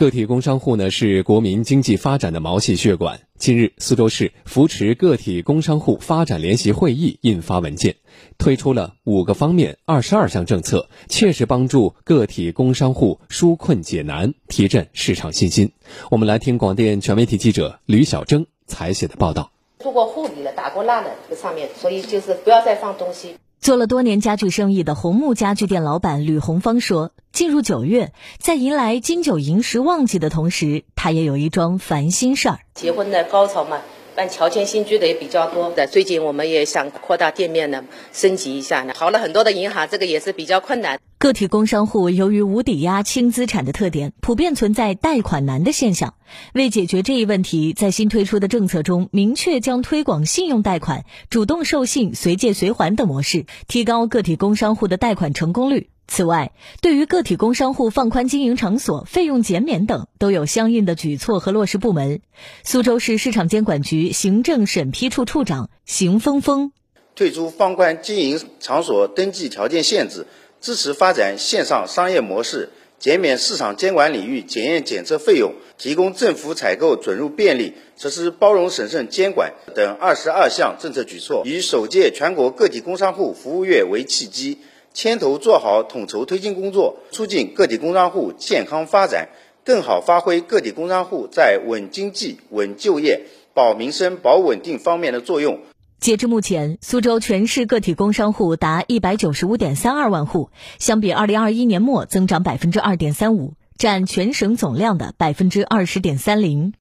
个体工商户呢是国民经济发展的毛细血管。近日，苏州市扶持个体工商户发展联席会议印发文件，推出了五个方面、二十二项政策，切实帮助个体工商户纾困解难，提振市场信心。我们来听广电全媒体记者吕小征采写的报道。做过护理了，打过蜡的这上面，所以就是不要再放东西。做了多年家具生意的红木家具店老板吕红芳说：“进入九月，在迎来金九银十旺季的同时，他也有一桩烦心事儿。结婚的高潮嘛。”办乔迁新居的也比较多的，最近我们也想扩大店面呢，升级一下呢。好了很多的银行，这个也是比较困难。个体工商户由于无抵押、轻资产的特点，普遍存在贷款难的现象。为解决这一问题，在新推出的政策中，明确将推广信用贷款、主动授信、随借随还等模式，提高个体工商户的贷款成功率。此外，对于个体工商户放宽经营场所费用减免等，都有相应的举措和落实部门。苏州市市场监管局行政审批处处长邢峰峰退出放宽经营场所登记条件限制，支持发展线上商业模式，减免市场监管领域检验检测费用，提供政府采购准入便利，实施包容审慎监管等二十二项政策举措，以首届全国个体工商户服务月为契机。牵头做好统筹推进工作，促进个体工商户健康发展，更好发挥个体工商户在稳经济、稳就业、保民生、保稳定方面的作用。截至目前，苏州全市个体工商户达一百九十五点三二万户，相比二零二一年末增长百分之二点三五，占全省总量的百分之二十点三零。